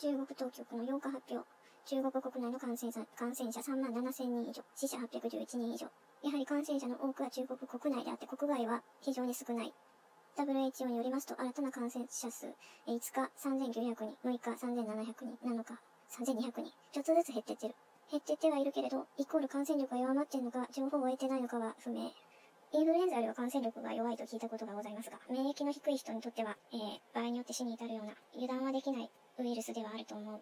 中国当局の8日発表。中国国内の感染者感染者3万7千人以上、死者811人以上。やはり感染者の多くは中国国内であって国外は非常に少ない。WHO によりますと、新たな感染者数、5日3900人、6日3700人、7日3200人。ちょっとずつ減ってってる。減ってってはいるけれど、イコール感染力が弱まってんのか、情報を得てないのかは不明。インフルエンザよりは感染力が弱いと聞いたことがございますが、免疫の低い人にとっては、えー、場合によって死に至るような、油断はできないウイルスではあると思う。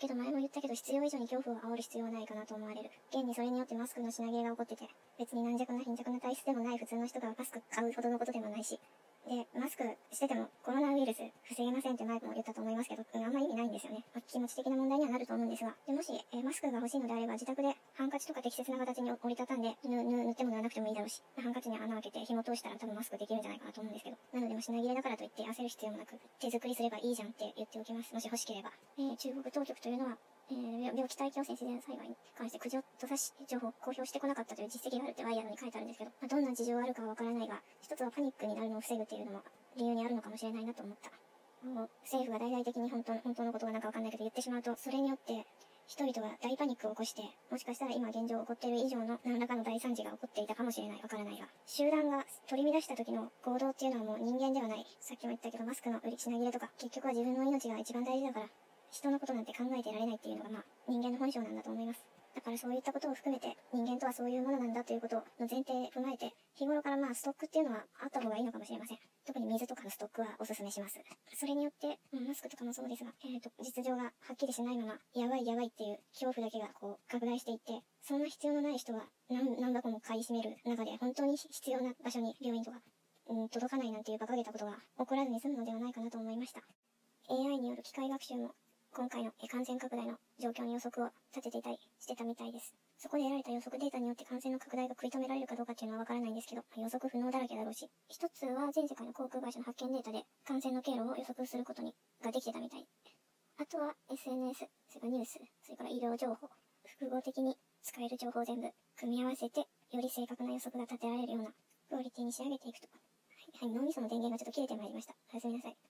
けど前も言ったけど必要以上に恐怖を煽る必要はないかなと思われる。現にそれによってマスクの品切れが起こってて、別に軟弱な貧弱な体質でもない普通の人がマスク買うほどのことでもないし、で、マスクしててもコロナウイルス防げませんって前も言ったと思いますけど、うん、あんま意味ないんですよね。まあ、気持ち的な問題にはなると思うんですが、でもし、え、マスクが欲しいのであれば自宅でハンカチとか適切な形に折りたたんで、ぬ、ぬ、塗っても塗らなくてもいいだろうし、ハンカチに穴を開けて紐通したら多分マスクできるんじゃないかなと思うんですけど、なのでも品切れだからといって焦る必要もなく、手作りすればいいじゃんって言っておきます。もし欲しければ。えー、中国当局というのは、えー、病気体験自然災害に関して苦情と差し情報を公表してこなかったという実績があるってワイヤードに書いてあるんですけど、まあ、どんな事情があるかはわからないが、一つはパニックになるのを防ぐっていうのも理由にあるのかもしれないなと思った。もう政府が大々的に本当本当のことがなんかわかんないけど言ってしまうと、それによって人々が大パニックを起こして、もしかしたら今現状起こっている以上の何らかの大惨事が起こっていたかもしれない、わからないが、集団が取り乱した時の行動っていうのはもう人間ではない。さっきも言ったけど、マスクの売り品切れとか、結局は自分の命が一番大事だから、人のことなんて考えてられないっていうのがまあ人間の本性なんだと思います。だからそういったことを含めて人間とはそういうものなんだということの前提踏まえて日頃からまあストックっていうのはあった方がいいのかもしれません。特に水とかのストックはお勧めします。それによって、マスクとかもそうですが、えっ、ー、と、実情がはっきりしないまま、やばいやばいっていう恐怖だけがこう拡大していって、そんな必要のない人が何何箱も買い占める中で本当に必要な場所に病院とか、うん、届かないなんていう馬鹿げたことが起こらずに済むのではないかなと思いました。AI による機械学習も今回の感染拡大の状況に予測を立てていたりしてたみたいです。そこで得られた予測データによって感染の拡大が食い止められるかどうかっていうのはわからないんですけど、予測不能だらけだろうし、一つは全世界の航空会社の発見データで感染の経路を予測することにができてたみたい。あとは SNS、それからニュース、それから医療情報、複合的に使える情報全部組み合わせて、より正確な予測が立てられるようなクオリティに仕上げていくと。はい、はい、脳みその電源がちょっと切れてまいりました。おやすみなさい。